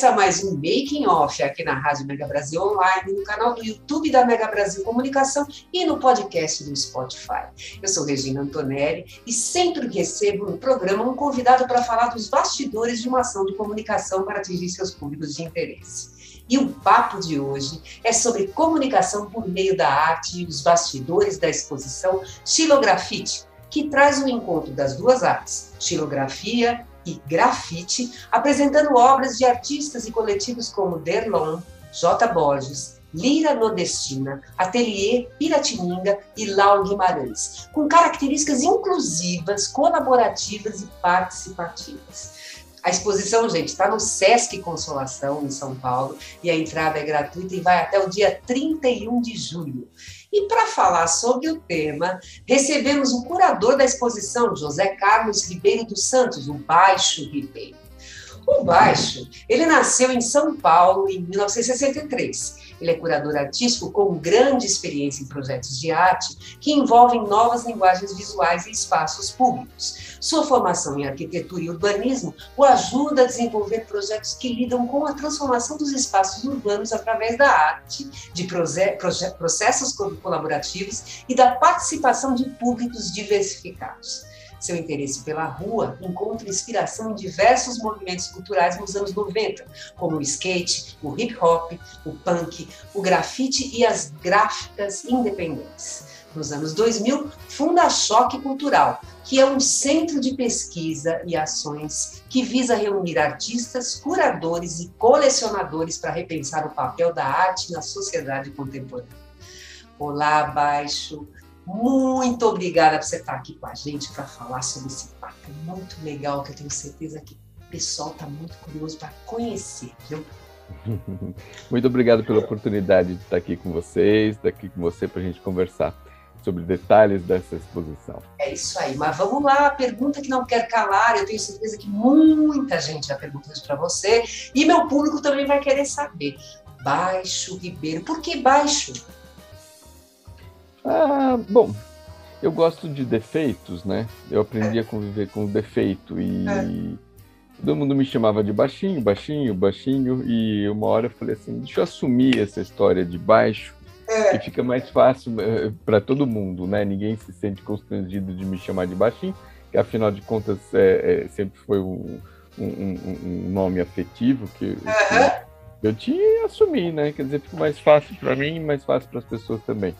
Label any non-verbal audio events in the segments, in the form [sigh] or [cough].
Começa mais um Making Off aqui na Rádio Mega Brasil Online, no canal do YouTube da Mega Brasil Comunicação e no podcast do Spotify. Eu sou Regina Antonelli e sempre recebo no programa um convidado para falar dos bastidores de uma ação de comunicação para atingir seus públicos de interesse. E o papo de hoje é sobre comunicação por meio da arte e os bastidores da exposição Xilografite, que traz o encontro das duas artes, xilografia e grafite, apresentando obras de artistas e coletivos como Derlon, J. Borges, Lira Nordestina, Ateliê Piratininga e Lau Guimarães, com características inclusivas, colaborativas e participativas. A exposição, gente, está no Sesc Consolação, em São Paulo, e a entrada é gratuita e vai até o dia 31 de julho. E para falar sobre o tema, recebemos o curador da exposição, José Carlos Ribeiro dos Santos, o Baixo Ribeiro. O Baixo, ele nasceu em São Paulo em 1963 ele é curador artístico com grande experiência em projetos de arte que envolvem novas linguagens visuais e espaços públicos. Sua formação em arquitetura e urbanismo o ajuda a desenvolver projetos que lidam com a transformação dos espaços urbanos através da arte, de processos colaborativos e da participação de públicos diversificados. Seu interesse pela rua encontra inspiração em diversos movimentos culturais nos anos 90, como o skate, o hip hop, o punk, o grafite e as gráficas independentes. Nos anos 2000, funda a Choque Cultural, que é um centro de pesquisa e ações que visa reunir artistas, curadores e colecionadores para repensar o papel da arte na sociedade contemporânea. Olá, Baixo. Muito obrigada por você estar aqui com a gente para falar sobre esse papo muito legal que eu tenho certeza que o pessoal está muito curioso para conhecer, viu? [laughs] Muito obrigado pela oportunidade de estar aqui com vocês, estar aqui com você para a gente conversar sobre detalhes dessa exposição. É isso aí, mas vamos lá, a pergunta que não quer calar, eu tenho certeza que muita gente já perguntou isso para você, e meu público também vai querer saber. Baixo Ribeiro, por que baixo? Ah, bom, eu gosto de defeitos, né? Eu aprendi a conviver com o defeito e é. todo mundo me chamava de baixinho, baixinho, baixinho e uma hora eu falei assim, deixa eu assumir essa história de baixo é. que fica mais fácil eh, para todo mundo, né? Ninguém se sente constrangido de me chamar de baixinho, que afinal de contas é, é, sempre foi um, um, um, nome afetivo que, uhum. que eu tinha e assumi, né? Quer dizer, fica mais fácil para mim e mais fácil para as pessoas também.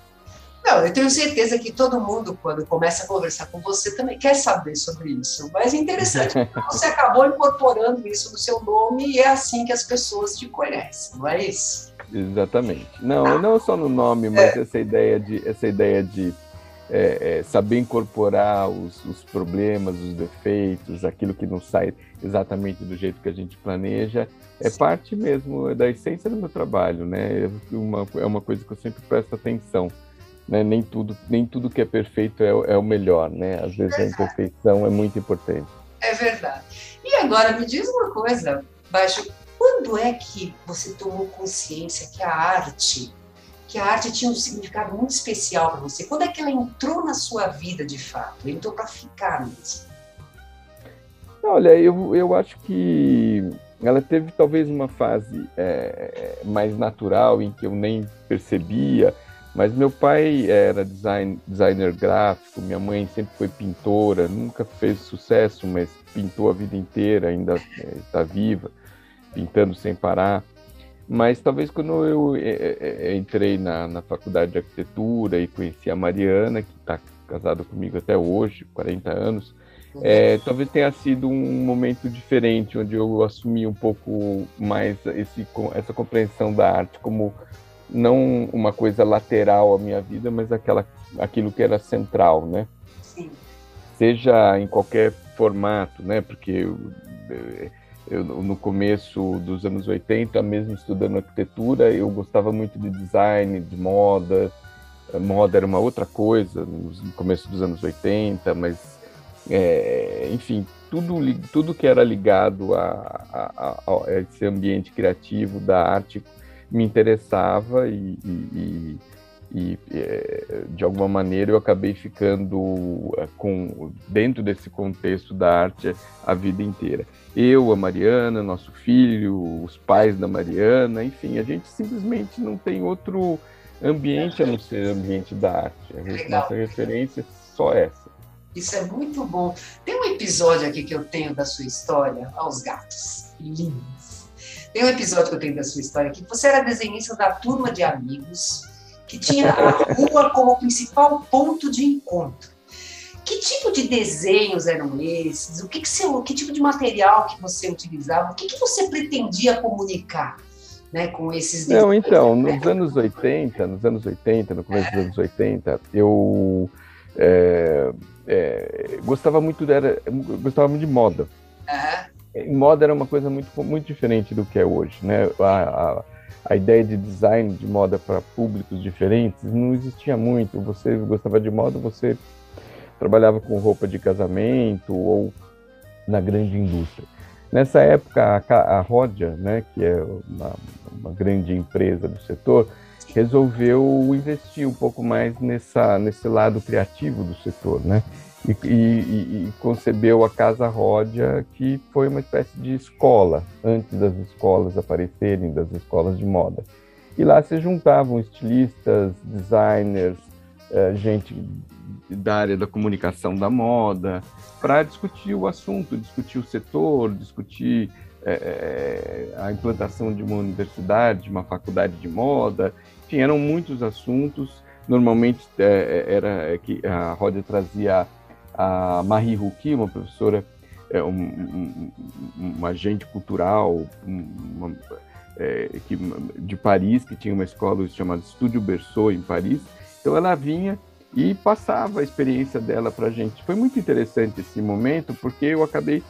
Não, eu tenho certeza que todo mundo, quando começa a conversar com você, também quer saber sobre isso. Mas é interessante [laughs] você acabou incorporando isso no seu nome e é assim que as pessoas te conhecem, não é isso? Exatamente. Não, ah. não só no nome, mas é. essa ideia de, essa ideia de é, é, saber incorporar os, os, problemas, os defeitos, aquilo que não sai exatamente do jeito que a gente planeja, é parte mesmo da essência do meu trabalho, né? É uma, é uma coisa que eu sempre presto atenção né? Nem tudo, nem tudo que é perfeito é, é o melhor, né? Às vezes a imperfeição é muito importante. É verdade. E agora me diz uma coisa, Baixo, quando é que você tomou consciência que a arte, que a arte tinha um significado muito especial para você? Quando é que ela entrou na sua vida de fato? Entrou para ficar mesmo? Olha, eu, eu acho que ela teve talvez uma fase é, mais natural em que eu nem percebia mas meu pai era design, designer gráfico, minha mãe sempre foi pintora, nunca fez sucesso, mas pintou a vida inteira, ainda está viva, pintando sem parar. Mas talvez quando eu é, é, entrei na, na faculdade de arquitetura e conheci a Mariana, que está casada comigo até hoje, 40 anos, é, talvez tenha sido um momento diferente, onde eu assumi um pouco mais esse, essa compreensão da arte como não uma coisa lateral à minha vida, mas aquela, aquilo que era central, né? Sim. Seja em qualquer formato, né? Porque eu, eu, no começo dos anos 80, mesmo estudando arquitetura, eu gostava muito de design, de moda. Moda era uma outra coisa no começo dos anos 80, mas, é, enfim, tudo, tudo que era ligado a, a, a, esse ambiente criativo da arte me interessava e, e, e, é, de alguma maneira eu acabei ficando é, com dentro desse contexto da arte a vida inteira. Eu, a Mariana, nosso filho, os pais da Mariana, enfim, a gente simplesmente não tem outro ambiente a não ser ambiente da arte. A gente, nossa referência é só essa. Isso é muito bom. Tem um episódio aqui que eu tenho da sua história, aos gatos, lindos. Tem um episódio que eu tenho da sua história aqui, que você era desenhista da turma de amigos, que tinha a rua como principal ponto de encontro. Que tipo de desenhos eram esses? O que, que, você, que tipo de material que você utilizava? O que, que você pretendia comunicar? Né, com esses desenhos? Não, então, nos anos 80, nos anos 80, no começo é. dos anos 80, eu é, é, gostava muito era, gostava muito de moda. Uhum. Moda era uma coisa muito muito diferente do que é hoje, né? A, a, a ideia de design de moda para públicos diferentes não existia muito. Você gostava de moda, você trabalhava com roupa de casamento ou na grande indústria. Nessa época, a, a Rodia, né, que é uma, uma grande empresa do setor, resolveu investir um pouco mais nessa, nesse lado criativo do setor, né? E, e, e, concebeu a Casa Ródia, que foi uma espécie de escola, antes das escolas aparecerem, das escolas de moda. E lá se juntavam estilistas, designers, eh, gente da área da comunicação da moda, para discutir o assunto, discutir o setor, discutir é, a implantação de uma universidade, de uma faculdade de moda, enfim, eram muitos assuntos. Normalmente era que a Rodia trazia a Marie Ruki, uma professora, é, um, um, um, agente cultural uma, é, que, de Paris, que tinha uma escola chamada Estúdio Berceau em Paris. Então ela vinha e passava a experiência dela para a gente. Foi muito interessante esse momento, porque eu acabei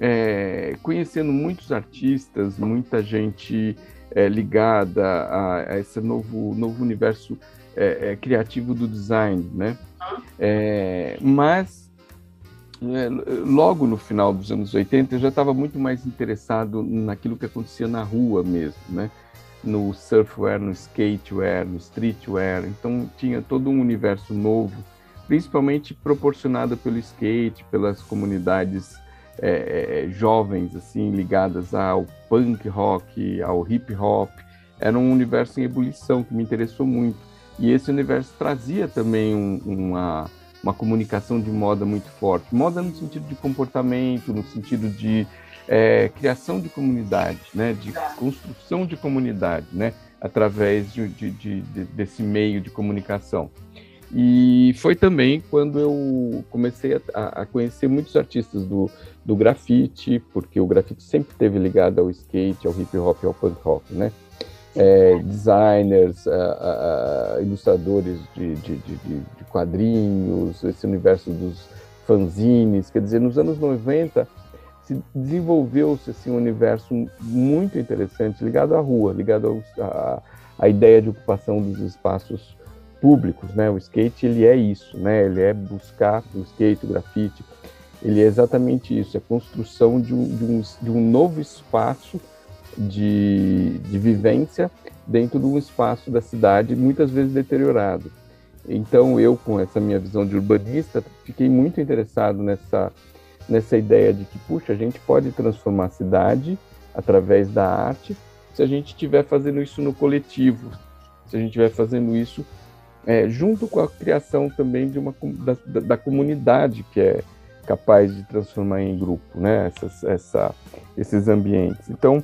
é, conhecendo muitos artistas, muita gente é, ligada a, a, esse novo, novo universo é, é criativo do design, né? É, mas é, logo no final dos anos 80 eu já estava muito mais interessado naquilo que acontecia na rua mesmo, né? No surfwear, no skatewear, no streetwear. Então tinha todo um universo novo, principalmente proporcionado pelo skate, pelas comunidades é, é, jovens assim ligadas ao punk rock, ao hip hop. Era um universo em ebulição que me interessou muito. E esse universo trazia também um, uma, uma comunicação de moda muito forte. Moda no sentido de comportamento, no sentido de é, criação de comunidade, né? de construção de comunidade, né? através de, de, de, desse meio de comunicação. E foi também quando eu comecei a, a, conhecer muitos artistas do, do grafite, porque o grafite sempre esteve ligado ao skate, ao hip hop, ao punk rock, né? É, designers, ilustradores de, de, de, de, quadrinhos, esse universo dos fanzines, quer dizer, nos anos 90 se desenvolveu-se assim, um universo muito interessante ligado à rua, ligado à ideia de ocupação dos espaços públicos, né? O skate ele é isso, né? Ele é buscar o skate, o grafite, ele é exatamente isso, é a construção de um, de um, de um novo espaço de, de vivência dentro de um espaço da cidade muitas vezes deteriorado. Então eu, com essa minha visão de urbanista, fiquei muito interessado nessa nessa ideia de que, puxa, a gente pode transformar a cidade através da arte se a gente estiver fazendo isso no coletivo, se a gente estiver fazendo isso é, junto com a criação também de uma da, da, comunidade que é capaz de transformar em grupo, né? Essas, essa, esses ambientes. Então,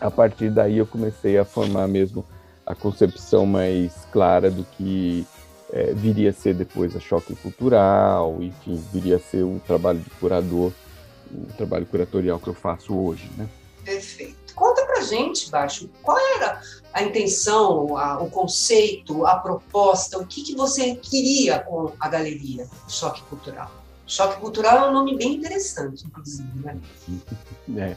a partir daí eu comecei a formar mesmo a concepção mais clara do que é, viria a ser depois a choque cultural, enfim, viria a ser o trabalho de curador, o trabalho curatorial que eu faço hoje, né? Perfeito. Conta pra gente, Baixo, qual era a intenção, a, o conceito, a proposta, o que, que você queria com a galeria Choque Cultural? Choque Cultural é um nome bem interessante, inclusive, né? [laughs] É.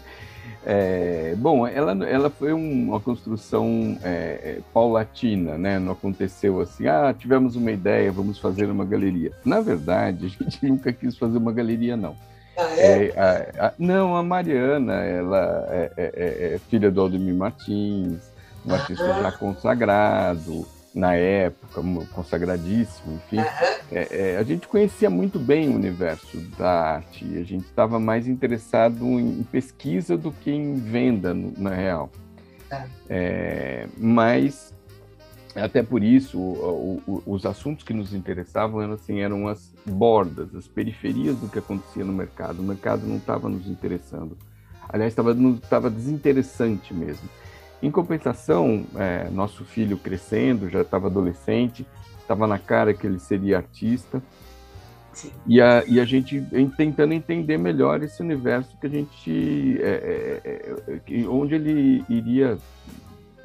É, bom, ela, ela foi uma construção é, é, paulatina, né? Não aconteceu assim, ah, tivemos uma ideia, vamos fazer uma galeria. Na verdade, a gente [laughs] nunca quis fazer uma galeria, não. Ah, é? a, a, não, a Mariana, ela é, é, é, é filha do Aldemir Martins, um artista já consagrado, na época, consagradíssimo, enfim. Uhum. É, é, a gente conhecia muito bem o universo da arte, a gente estava mais interessado em pesquisa do que em venda, no, na real. Tá. É, mas, até por isso, o, o, os assuntos que nos interessavam eram, assim, eram as bordas, as periferias do que acontecia no mercado. O mercado não estava nos interessando. Aliás, estava desinteressante mesmo. Em compensação, é, nosso filho crescendo, já estava adolescente, estava na cara que ele seria artista. E a, e a gente tentando entender melhor esse universo que a gente. É, é, é onde ele iria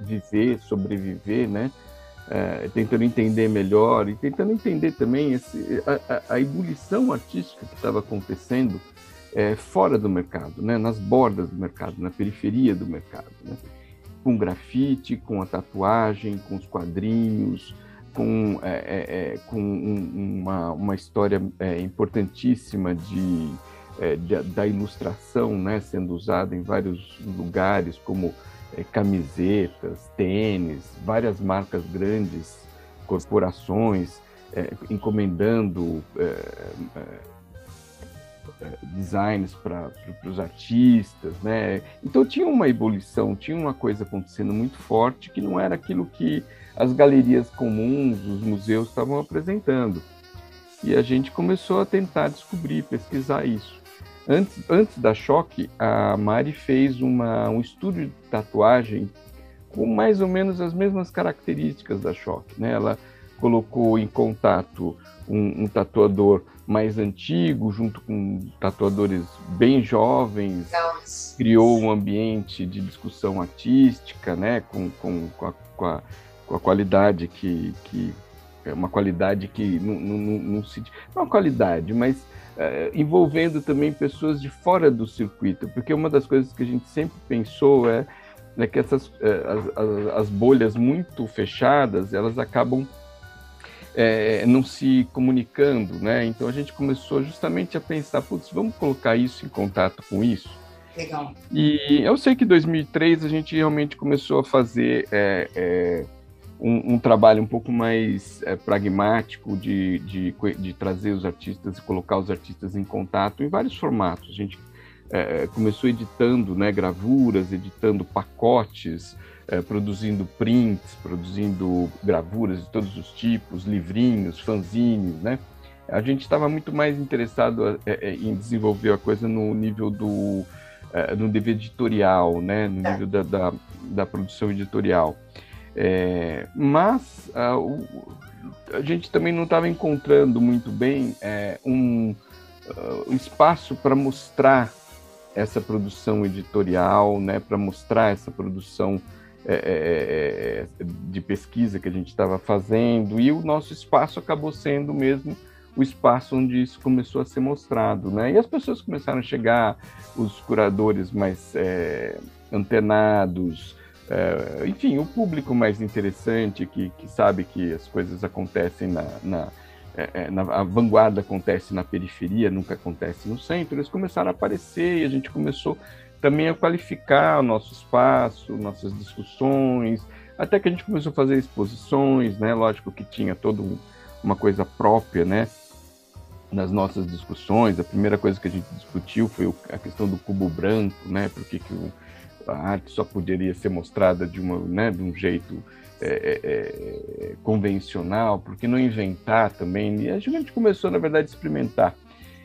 viver, sobreviver, né? É, tentando entender melhor e tentando entender também esse, a, a, ebulição artística que estava acontecendo é, fora do mercado, né? nas bordas do mercado, na periferia do mercado. Né? Com grafite, com a tatuagem, com os quadrinhos, com, é, é, é com um, uma, uma história é, importantíssima de, é, de, da ilustração, né, sendo usada em vários lugares, como é, camisetas, tênis, várias marcas grandes, corporações, encomendando designs para os artistas, né? Então tinha uma ebulição, tinha uma coisa acontecendo muito forte que não era aquilo que as galerias comuns, os museus estavam apresentando. E a gente começou a tentar descobrir, pesquisar isso. Antes, antes da Choque, a Mari fez uma, um estúdio de tatuagem com mais ou menos as mesmas características da Choque. Né? Ela colocou em contato um, um tatuador mais antigo, junto com tatuadores bem jovens, Nossa. criou um ambiente de discussão artística, né, com, com, com, a, com, a, com a qualidade que, que é uma qualidade que não, não, não se não é uma qualidade, mas é, envolvendo também pessoas de fora do circuito, porque uma das coisas que a gente sempre pensou é, é que essas é, as, as, as bolhas muito fechadas elas acabam é, não se comunicando, né? Então a gente começou justamente a pensar, putz, vamos colocar isso em contato com isso. Legal. E eu sei que em 2003 a gente realmente começou a fazer é, é, um, um, trabalho um pouco mais é, pragmático de, de, de, trazer os artistas e colocar os artistas em contato em vários formatos. A gente é, começou editando né, gravuras, editando pacotes, é, produzindo prints, produzindo gravuras de todos os tipos, livrinhos, fanzines, né? A gente estava muito mais interessado é, em desenvolver a coisa no nível do no nível editorial, né? No nível da, da, da produção editorial. É, mas a, o, a, gente também não estava encontrando muito bem é, um, uh, espaço para mostrar essa produção editorial, né? Para mostrar essa produção é é, é, é, de pesquisa que a gente estava fazendo, e o nosso espaço acabou sendo mesmo o espaço onde isso começou a ser mostrado, né? E as pessoas começaram a chegar, os curadores mais é, antenados, é, enfim, o público mais interessante que, que sabe que as coisas acontecem na, na, é, na, a vanguarda acontece na periferia, nunca acontece no centro, eles começaram a aparecer e a gente começou também a qualificar o nosso espaço, nossas discussões, até que a gente começou a fazer exposições, né? Lógico que tinha toda uma coisa própria, né? Nas nossas discussões, a primeira coisa que a gente discutiu foi a questão do cubo branco, né? Porque que a arte só poderia ser mostrada de, uma, né, de um jeito é, é, é, convencional, porque não inventar também. E a gente começou, na verdade, a experimentar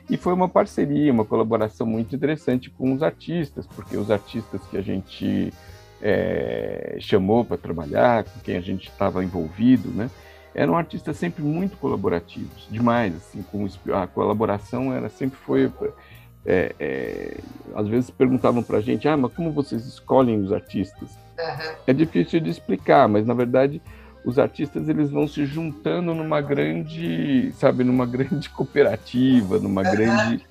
e foi uma parceria, uma colaboração muito interessante com os artistas, porque os artistas que a gente é, chamou para trabalhar, com quem a gente estava envolvido, né, eram artistas sempre muito colaborativos, demais, assim, com a colaboração era sempre foi é, é, às vezes perguntavam para a gente, ah, mas como vocês escolhem os artistas? Uhum. É difícil de explicar, mas na verdade os artistas eles vão se juntando numa grande, sabe, numa grande [laughs] cooperativa, numa uhum. grande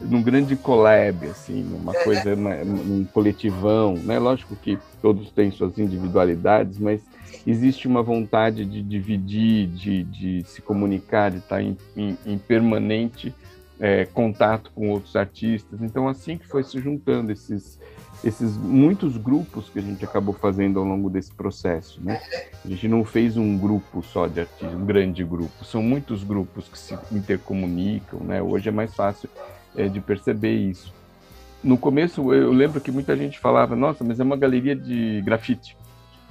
num grande collab, assim, numa coisa, num coletivão, né? Lógico que todos têm suas individualidades, mas existe uma vontade de dividir, de, de se comunicar, de estar em, em, em permanente é, contato com outros artistas. Então, assim que foi se juntando esses, esses muitos grupos que a gente acabou fazendo ao longo desse processo, né? A gente não fez um grupo só de artistas, um grande grupo, são muitos grupos que se intercomunicam, né? Hoje é mais fácil é, de perceber isso. No começo, eu lembro que muita gente falava, nossa, mas é uma galeria de grafite.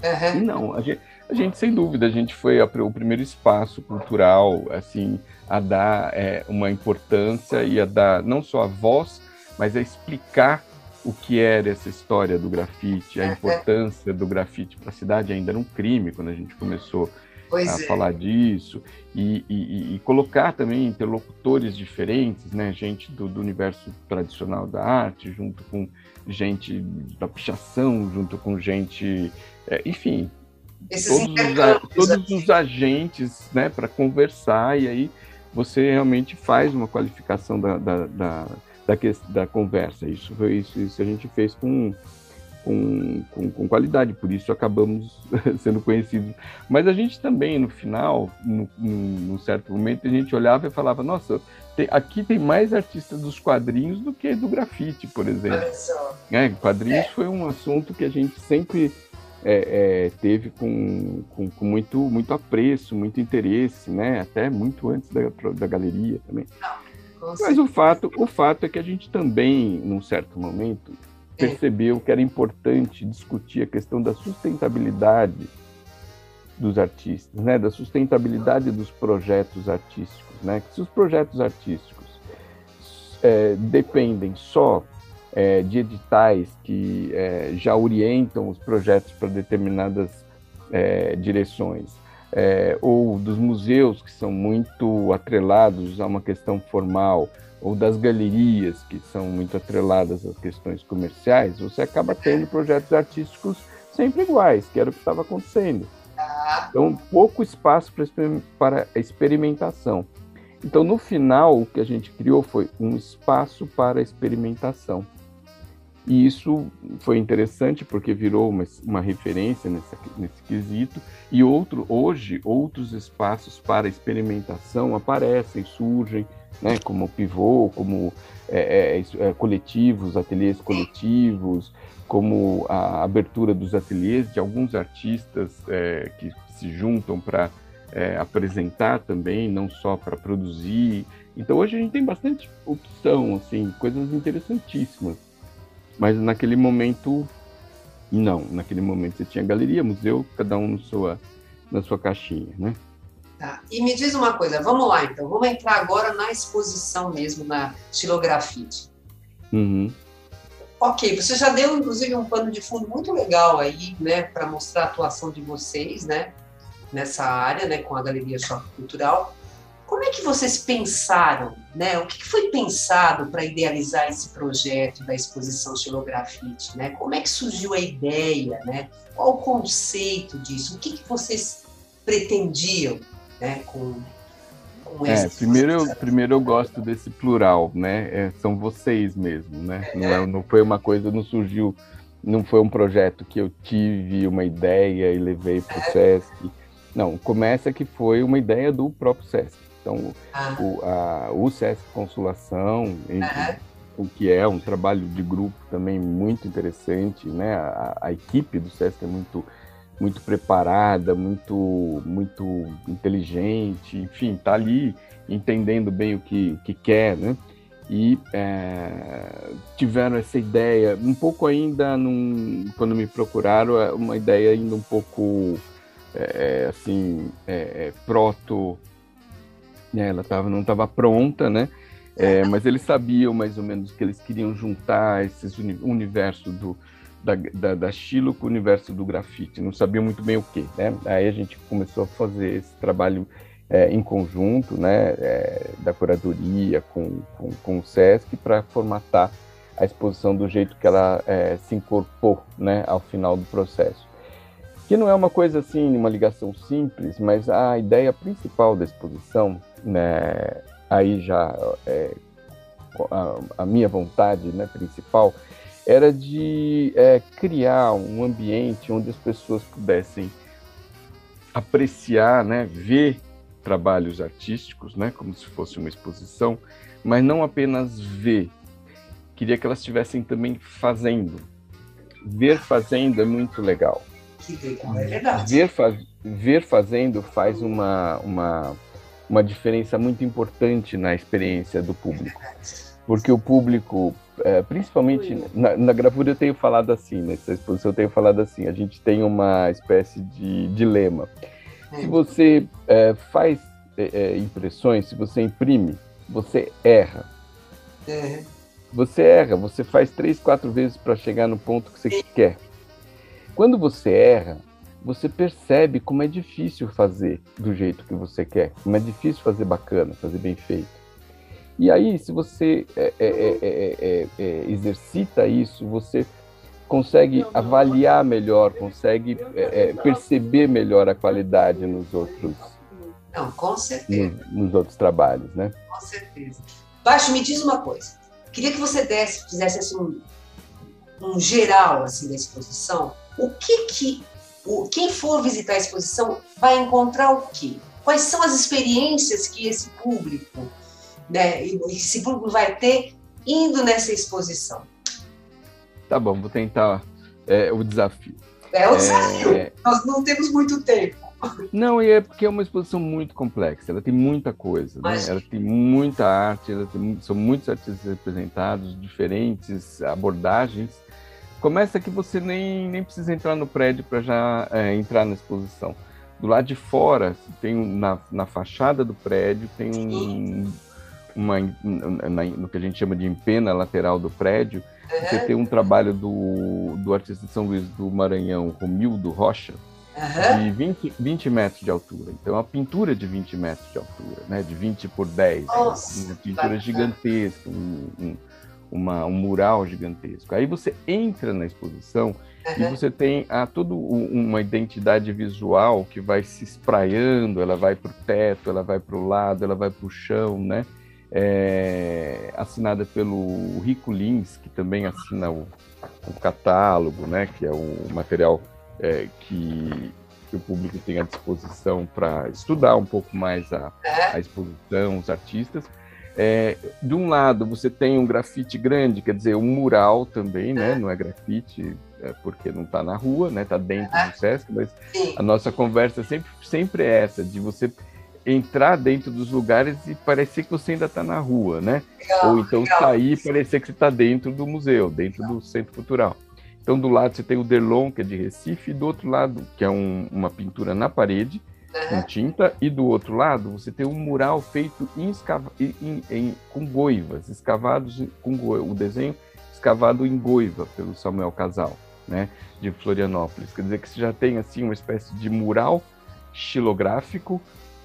Uhum. Não, a gente, a gente, sem dúvida, a gente foi a, o primeiro espaço cultural, assim, a dar é, uma importância e a dar não só a voz, mas a explicar o que era essa história do grafite, a importância do grafite para a cidade ainda era um crime quando a gente começou pois a é. falar disso e, e, e, colocar também interlocutores diferentes, né? Gente do, do, universo tradicional da arte, junto com gente da pichação, junto com gente, é, enfim, todos os, todos os agentes, né? Para conversar e aí você realmente faz uma qualificação da, da, da, da, da conversa. Isso foi isso, isso a gente fez com com, com, com, qualidade, por isso acabamos [laughs] sendo conhecidos. Mas a gente também, no final, no, num certo momento, a gente olhava e falava: nossa, tem, aqui tem mais artistas dos quadrinhos do que do grafite, por exemplo. É, quadrinhos é. foi um assunto que a gente sempre é, é, teve com, com, com, muito, muito apreço, muito interesse, né? até muito antes da, da galeria também. Mas o fato, o fato é que a gente também, num certo momento, percebeu que era importante discutir a questão da sustentabilidade dos artistas, né, da sustentabilidade dos projetos artísticos, né, que se os projetos artísticos é, dependem só é, de editais que é, já orientam os projetos para determinadas é, direções, é, ou dos museus que são muito atrelados a uma questão formal, ou das galerias, que são muito atreladas às questões comerciais, você acaba tendo projetos artísticos sempre iguais, que era o que estava acontecendo. Então, pouco espaço para experimentação. Então, no final, o que a gente criou foi um espaço para experimentação. E isso foi interessante porque virou uma, uma referência nesse, nesse quesito. E outro, hoje, outros espaços para experimentação aparecem, surgem né, como pivô, como é, é, é, coletivos, ateliês coletivos, como a abertura dos ateliês de alguns artistas é, que se juntam para é, apresentar também, não só para produzir. Então hoje a gente tem bastante opção, assim, coisas interessantíssimas. Mas naquele momento, não. Naquele momento você tinha galeria, museu, cada um na sua, na sua caixinha, né? Tá. E me diz uma coisa, vamos lá então, vamos entrar agora na exposição mesmo, na estilografite. Uhum. Ok, você já deu inclusive um pano de fundo muito legal aí, né, para mostrar a atuação de vocês, né, nessa área, né, com a Galeria Choque Cultural. Como é que vocês pensaram, né? O que foi pensado para idealizar esse projeto da exposição Estilografite, né? Como é que surgiu a ideia, né? Qual o conceito disso? O que, que vocês pretendiam né, com, com é, primeiro eu, primeiro eu gosto desse plural, né? É, são vocês mesmo, né? Não, é, não foi uma coisa, não surgiu, não foi um projeto que eu tive uma ideia e levei para o é. SESC. Não, começa que foi uma ideia do próprio SESC. Então, ah. o, a, SESC Consolação, entre, o que é um trabalho de grupo também muito interessante, né? A, a equipe do SESC é muito muito preparada, muito muito inteligente, enfim, está ali entendendo bem o que, o que quer, né? E é, tiveram essa ideia, um pouco ainda, num, quando me procuraram, é uma ideia ainda um pouco, é, assim, é, é, proto, né? ela tava, não estava pronta, né? É, [laughs] mas eles sabiam mais ou menos que eles queriam juntar esses uni universo do, da, da, da Chilo com o universo do grafite, não sabia muito bem o que, né? Aí a gente começou a fazer esse trabalho é, em conjunto, né, é, da curadoria com, com, com o SESC para formatar a exposição do jeito que ela é, se incorporou né, ao final do processo. Que não é uma coisa assim, uma ligação simples, mas a ideia principal da exposição, né, aí já é, a, a, minha vontade né, principal, era de é, criar um ambiente onde as pessoas pudessem apreciar, né, ver trabalhos artísticos, né, como se fosse uma exposição, mas não apenas ver. Queria que elas estivessem também fazendo. Ver fazendo é muito legal. Que legal, é verdade. Ver, faz, ver fazendo faz uma, uma, uma diferença muito importante na experiência do público. Porque o público, é, principalmente na, na, gravura eu tenho falado assim, nessa exposição eu tenho falado assim, a gente tem uma espécie de dilema. Se você é, faz é, é, impressões, se você imprime, você erra. É. Você erra, você faz três, quatro vezes para chegar no ponto que você quer. Quando você erra, você percebe como é difícil fazer do jeito que você quer, como é difícil fazer bacana, fazer bem feito. E aí, se você é, é, é, exercita isso, você consegue avaliar melhor, consegue é, é, perceber melhor a qualidade nos outros. Não, com certeza. Nos, nos, outros trabalhos, né? Com certeza. Baixo, me diz uma coisa. Queria que você desse, fizesse assim, um, um geral assim da exposição. O que que o, quem for visitar a exposição vai encontrar o quê? Quais são as experiências que esse público, né, esse público vai ter indo nessa exposição? Tá bom, vou tentar é, o desafio. É o desafio. É... Nós não temos muito tempo. Não, e é porque é uma exposição muito complexa, ela tem muita coisa, né? ela tem muita arte, tem, são muitos artistas representados, diferentes abordagens. Começa que você nem, nem precisa entrar no prédio para já é, entrar na exposição. Do lado de fora, tem na, na fachada do prédio, tem um, uma, na, no que a gente chama de empena lateral do prédio, Uhum. Você tem um trabalho do, do artista de São Luís do Maranhão, Romildo Rocha, uhum. de 20, 20 metros de altura. Então, é uma pintura de 20 metros de altura, né? de 20 por 10. Nossa, uma pintura gigantesca, um, um, uma, um mural gigantesco. Aí você entra na exposição uhum. e você tem a, toda uma identidade visual que vai se espraiando, ela vai para o teto, ela vai para o lado, ela vai para o chão, né? é, assinada pelo Rico Lins, que também assina o, o, catálogo, né, que é o material é, que, que, o público tem à disposição para estudar um pouco mais a, a exposição, os artistas. É, de um lado, você tem um grafite grande, quer dizer, um mural também, né? Não é grafite é porque não está na rua, né? Está dentro do Sesc, mas a nossa conversa sempre, sempre é essa, de você entrar dentro dos lugares e parecer que você ainda está na rua, né? Legal, Ou então legal. sair e parecer que você está dentro do museu, dentro legal. do centro cultural. Então, do lado você tem o Derlon, que é de Recife, e do outro lado, que é um, uma pintura na parede. Com tinta, e do outro lado você tem um mural feito em em, em, com goivas, escavados com goiva, o desenho escavado em goiva pelo Samuel Casal, né, de Florianópolis. Quer dizer que você já tem assim uma espécie de mural xilográfico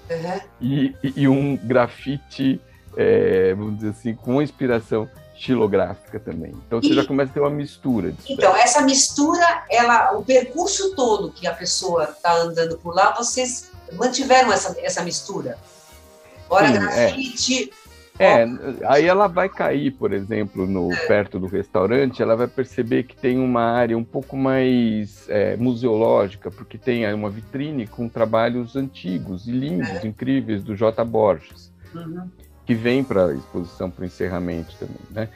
uhum. e, e, um grafite, é, vamos dizer assim, com inspiração estilográfica também. Então você e, já começa a ter uma mistura. Então, essa mistura, ela, o percurso todo que a pessoa está andando por lá, vocês mantiveram essa, essa mistura? Ora Sim, é. grafite, é. É, aí ela vai cair, por exemplo, no é. perto do restaurante, ela vai perceber que tem uma área um pouco mais é, museológica, porque tem aí uma vitrine com trabalhos antigos e lindos, é. incríveis do J. Borges, uhum. que vem para a exposição para o encerramento também, né?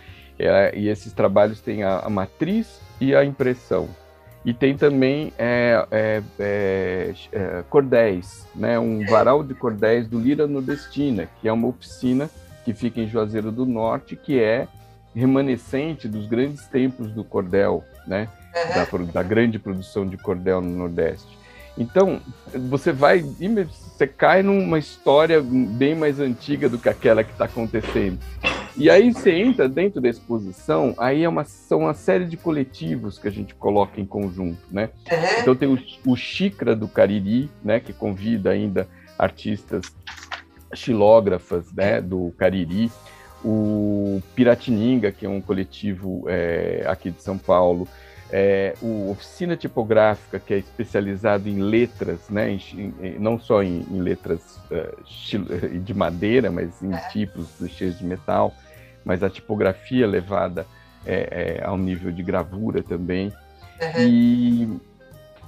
e esses trabalhos têm a, a, matriz e a impressão. E tem também é, é, cordéis, né? um varal de cordéis do Lira Nordestina, que é uma oficina que fica em Juazeiro do Norte, que é remanescente dos grandes templos do cordel, né? Uhum. Da, da, grande produção de cordel no Nordeste. Então, você vai, você cai numa história bem mais antiga do que aquela que está acontecendo. E aí você entra dentro da exposição, aí é uma, são uma série de coletivos que a gente coloca em conjunto, né? Uhum. Então tem o, o Xícara do Cariri, né, que convida ainda artistas xilógrafas né, do Cariri, o Piratininga, que é um coletivo é, aqui de São Paulo, é, o Oficina Tipográfica, que é especializado em letras, né, em, em, não só em, em letras uh, de madeira, mas em tipos cheios de metal, mas a tipografia levada é, é, ao nível de gravura também. Uhum. E,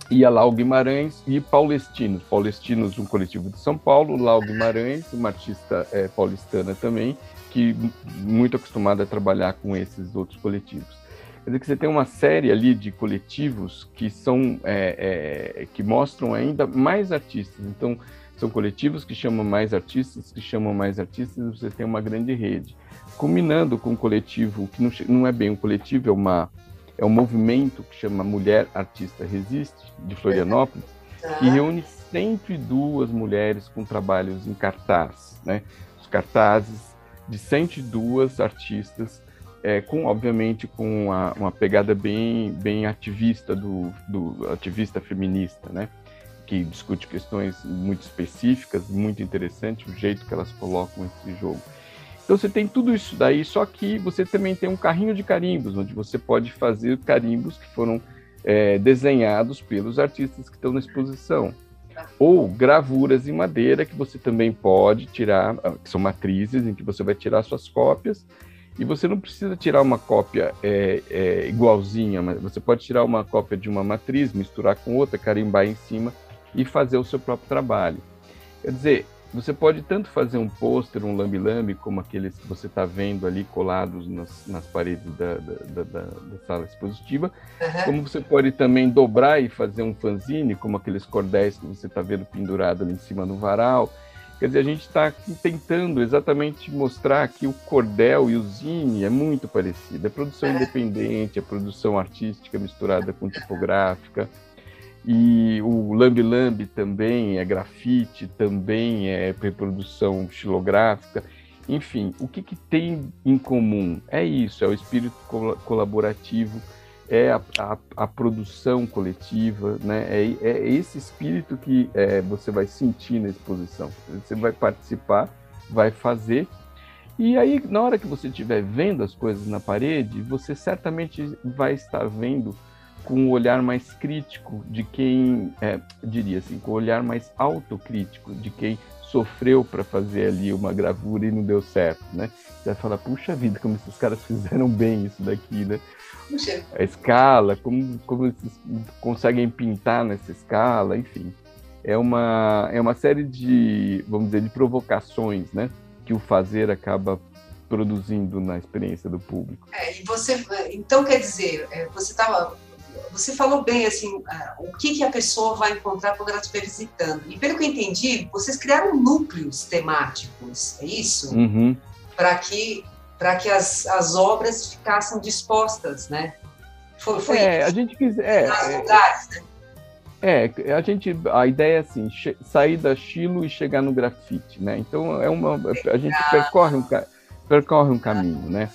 e a Lau Guimarães e Paulestinos. Paulestinos, um coletivo de São Paulo, Lau Guimarães, uma artista é, paulistana também, que muito acostumada a trabalhar com esses outros coletivos. Quer dizer que você tem uma série ali de coletivos que são é, é, que mostram ainda mais artistas. Então, são coletivos que chamam mais artistas, que chamam mais artistas, e você tem uma grande rede. Combinando com um coletivo, que não, não é bem um coletivo, é, uma, é um movimento que chama Mulher Artista Resiste, de Florianópolis, que reúne 102 mulheres com trabalhos em cartaz. Né? Os cartazes de 102 artistas é, com obviamente com uma, uma, pegada bem bem ativista do, do ativista feminista, né? Que discute questões muito específicas, muito interessante o jeito que elas colocam esse jogo. Então você tem tudo isso daí, só que você também tem um carrinho de carimbos, onde você pode fazer carimbos que foram é, desenhados pelos artistas que estão na exposição. Ou gravuras em madeira que você também pode tirar, que são matrizes, em que você vai tirar suas cópias e você não precisa tirar uma cópia é, é, igualzinha, mas você pode tirar uma cópia de uma matriz, misturar com outra, carimbar em cima e fazer o seu próprio trabalho. Quer dizer, você pode tanto fazer um pôster, um lambi-lambi, como aqueles que você está vendo ali colados nas, nas paredes da, da, da, da, sala expositiva, uhum. como você pode também dobrar e fazer um fanzine, como aqueles cordéis que você está vendo pendurado ali em cima no varal. Quer dizer, a gente está tentando exatamente mostrar que o cordel e o zine é muito parecido. É produção independente, é produção artística misturada com tipográfica. E o Lambi Lambi também é grafite, também é reprodução xilográfica. Enfim, o que, que tem em comum? É isso, é o espírito colaborativo é a, a, a, produção coletiva, né? É, é esse espírito que é, você vai sentir na exposição. Você vai participar, vai fazer, e aí na hora que você estiver vendo as coisas na parede, você certamente vai estar vendo com um olhar mais crítico de quem, é, diria assim, com um olhar mais autocrítico de quem sofreu para fazer ali uma gravura e não deu certo, né? Você vai falar, puxa vida, como esses caras fizeram bem isso daqui, né? a escala, como, como eles conseguem pintar nessa escala, enfim. É uma, é uma série de, vamos dizer, de provocações, né? Que o fazer acaba produzindo na experiência do público. É, e você, então quer dizer, é, você estava você falou bem assim o que, que a pessoa vai encontrar quando ela estiver visitando. E pelo que eu entendi, vocês criaram núcleos temáticos, é isso? Uhum. Para que para que as, as obras ficassem dispostas, né? Foi, foi é, a gente quis, é, é, lugares, né? É, a gente, a ideia é assim, sair da estilo e chegar no grafite, né? Então é uma, a gente percorre um, percorre um caminho, né?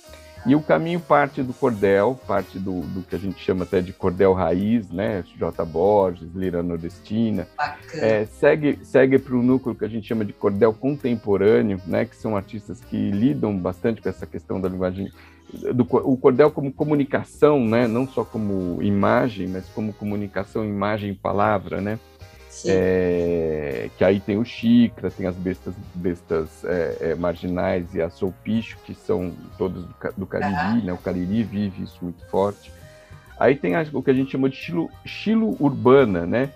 E o caminho parte do cordel, parte do, do que a gente chama até de cordel raiz, né? J. Borges, Lira Nordestina. É, segue segue para o núcleo que a gente chama de cordel contemporâneo, né? Que são artistas que lidam bastante com essa questão da linguagem do, o cordel como comunicação, né? Não só como imagem, mas como comunicação, imagem, palavra, né? É, que aí tem o xícara, tem as bestas, bestas é, é, marginais e a solpicho, que são todos do, do Cariri, né? O Cariri vive isso muito forte. Aí tem a, o que a gente chama de estilo, estilo urbana, né?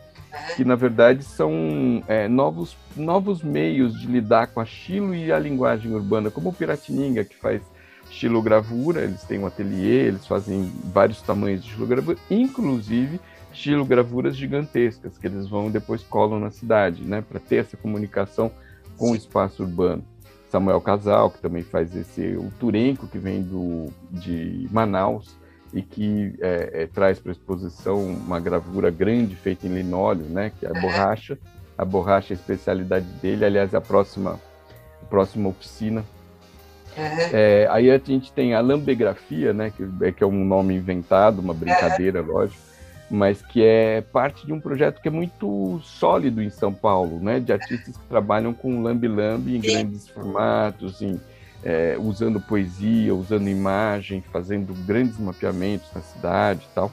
Que na verdade são é, novos, novos meios de lidar com a estilo e a linguagem urbana, como o Piratininga, que faz estilogravura, eles têm um ateliê, eles fazem vários tamanhos de estilogravura, inclusive estilo gravuras gigantescas que eles vão depois colam na cidade, né, para ter essa comunicação com o espaço urbano. Samuel Casal, que também faz esse, o Turenco, que vem do, de Manaus e que é, é, traz para a exposição uma gravura grande feita em linóleo, né, que é a borracha. A borracha é a especialidade dele, aliás, é a próxima, a próxima oficina. É, aí a gente tem a lambegrafia, né, que, é, que é um nome inventado, uma brincadeira, lógico mas que é parte de um projeto que é muito sólido em São Paulo, né? De artistas que trabalham com lambi-lambi em grandes formatos, em, é, usando poesia, usando imagem, fazendo grandes mapeamentos na cidade e tal,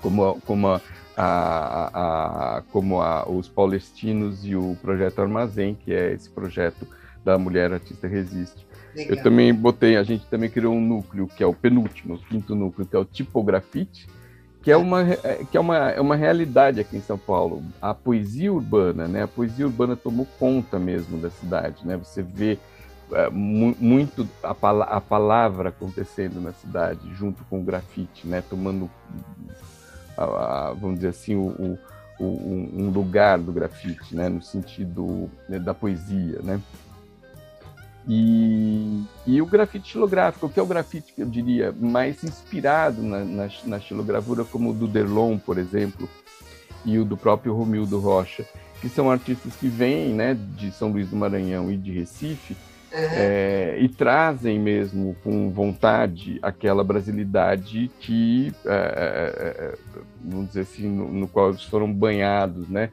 como, como, a, a, a, como os paulistinos e o Projeto Armazém, que é esse projeto da Mulher Artista Resiste. Legal. Eu também botei, a gente também criou um núcleo, que é o penúltimo, o quinto núcleo, que é o Tipografite, que é uma, é, que é uma, é uma realidade aqui em São Paulo. A poesia urbana, né? A poesia urbana tomou conta mesmo da cidade, né? Você vê é, mu muito a, pala a palavra acontecendo na cidade, junto com o grafite, né? Tomando, a, a, vamos dizer assim, o, o, o, um lugar do grafite, né? No sentido né, da poesia, né? E, e o grafite xilográfico, que é o grafite que eu diria mais inspirado na, na, na xilogravura, como o do Derlon, por exemplo, e o do próprio Romildo Rocha, que são artistas que vêm né, de São Luís do Maranhão e de Recife, uhum. é, e trazem mesmo com vontade aquela brasilidade que, é, é, vamos dizer assim, no, no, qual eles foram banhados né,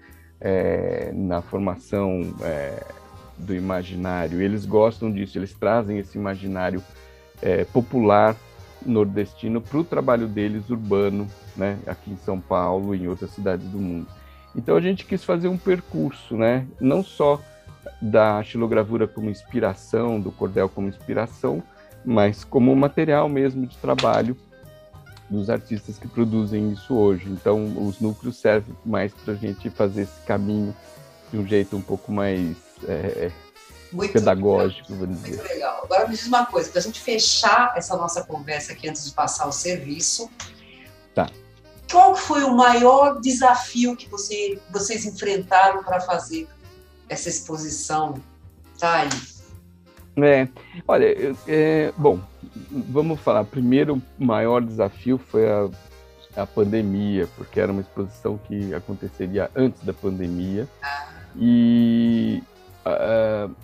na formação do imaginário. Eles gostam disso, eles trazem esse imaginário é, popular nordestino para o trabalho deles urbano, né, aqui em São Paulo e em outras cidades do mundo. Então a gente quis fazer um percurso, né, não só da xilogravura como inspiração, do cordel como inspiração, mas como material mesmo de trabalho dos artistas que produzem isso hoje. Então os núcleos servem mais para a gente fazer esse caminho de um jeito um pouco mais é, muito pedagógico, vou dizer. Muito legal. Agora me diz uma coisa, para a gente fechar essa nossa conversa aqui antes de passar o serviço. Tá. Qual foi o maior desafio que você, vocês enfrentaram para fazer essa exposição? Tá aí. É, olha, é, bom, vamos falar. Primeiro, o maior desafio foi a, a pandemia, porque era uma exposição que aconteceria antes da pandemia. Ah. E uh,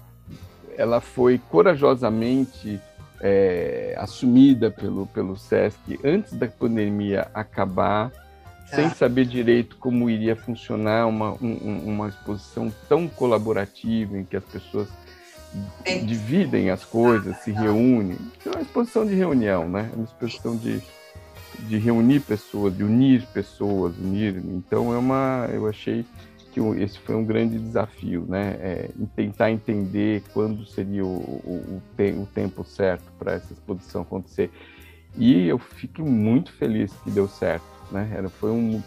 ela foi corajosamente é, assumida pelo, pelo SESC antes da pandemia acabar, ah. sem saber direito como iria funcionar uma, um, uma exposição tão colaborativa em que as pessoas dividem as coisas, se reúnem. É uma exposição de reunião, né? É uma exposição de, de reunir pessoas, de unir pessoas, unir. Então é uma, eu achei que esse foi um grande desafio, né? É, tentar entender quando seria o, o, o, te, o tempo certo para essa exposição acontecer. E eu fico muito feliz que deu certo, né? Era, foi, um,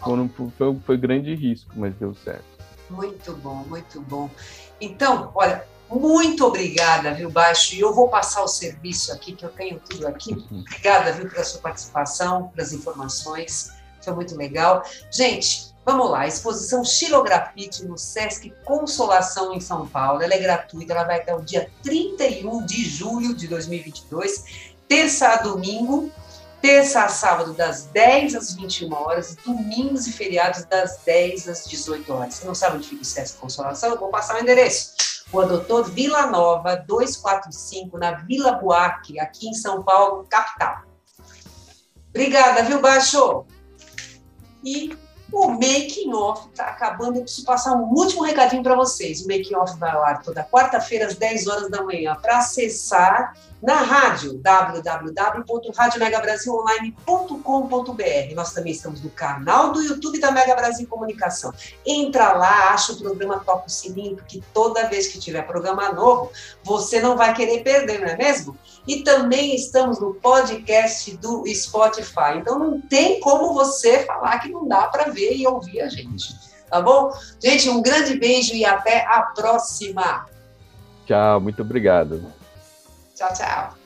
foi, foi grande risco, mas deu certo. Muito bom, muito bom. Então, olha, muito obrigada, viu, Baixo? E eu vou passar o serviço aqui, que eu tenho tudo aqui. Uhum. Obrigada, viu, pela sua participação, pelas informações. Foi muito legal. Gente, Vamos lá, exposição Xilografite no Sesc Consolação em São Paulo. Ela é gratuita, ela vai até o dia 31 de julho de 2022, terça a domingo, terça a sábado das 10 às 21 horas, domingos e feriados das 10 às 18 horas. Você não sabe onde fica o Sesc Consolação? Eu vou passar o endereço. Rua Doutor Vila Nova, 245, na Vila Buarque, aqui em São Paulo, capital. Obrigada, viu, Baixo? E o making off está acabando. Eu preciso passar um último recadinho para vocês. O making off vai ao ar toda quarta-feira às 10 horas da manhã. Para acessar na rádio www.radiomegabrasilonline.com.br. Nós também estamos no canal do YouTube da Mega Brasil Comunicação. Entra lá, acha o programa, toca o sininho, porque toda vez que tiver programa novo, você não vai querer perder, não é mesmo? E também estamos no podcast do Spotify. Então não tem como você falar que não dá para ver e ouvir a gente. Tá bom? Gente, um grande beijo e até a próxima. Tchau, muito obrigado. Tchau, tchau.